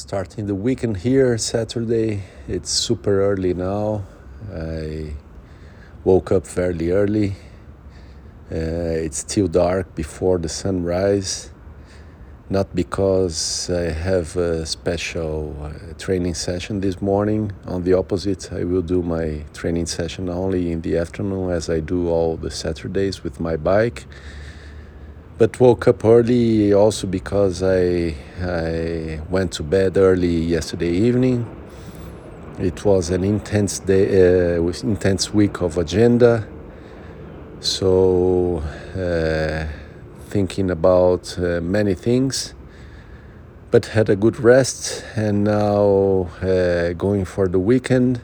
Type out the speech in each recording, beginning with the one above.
starting the weekend here Saturday. It's super early now. I woke up fairly early. Uh, it's still dark before the sunrise. Not because I have a special uh, training session this morning. On the opposite, I will do my training session only in the afternoon as I do all the Saturdays with my bike but woke up early also because I I went to bed early yesterday evening. It was an intense day, uh, intense week of agenda. So uh, thinking about uh, many things, but had a good rest and now uh, going for the weekend.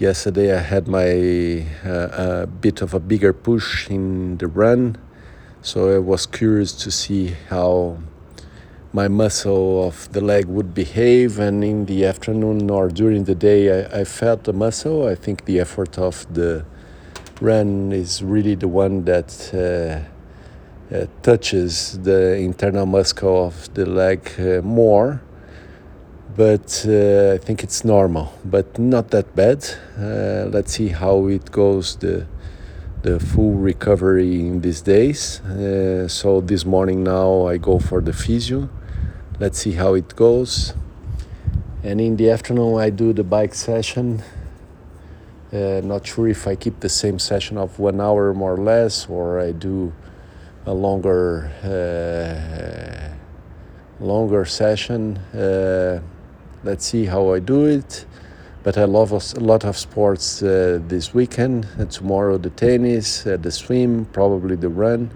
Yesterday I had my uh, a bit of a bigger push in the run so I was curious to see how my muscle of the leg would behave. And in the afternoon or during the day, I, I felt the muscle. I think the effort of the run is really the one that uh, uh, touches the internal muscle of the leg uh, more. But uh, I think it's normal, but not that bad. Uh, let's see how it goes. The the full recovery in these days. Uh, so this morning now I go for the physio. Let's see how it goes. And in the afternoon I do the bike session. Uh, not sure if I keep the same session of one hour more or less, or I do a longer, uh, longer session. Uh, let's see how I do it. But I love a lot of sports uh, this weekend. And tomorrow, the tennis, uh, the swim, probably the run.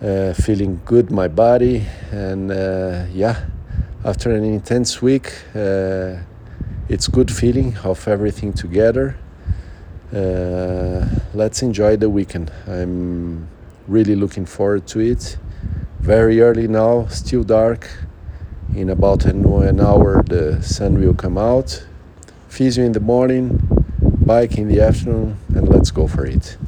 Uh, feeling good, my body. And uh, yeah, after an intense week, uh, it's good feeling of everything together. Uh, let's enjoy the weekend. I'm really looking forward to it. Very early now, still dark. In about an hour, the sun will come out physio in the morning, bike in the afternoon, and let's go for it.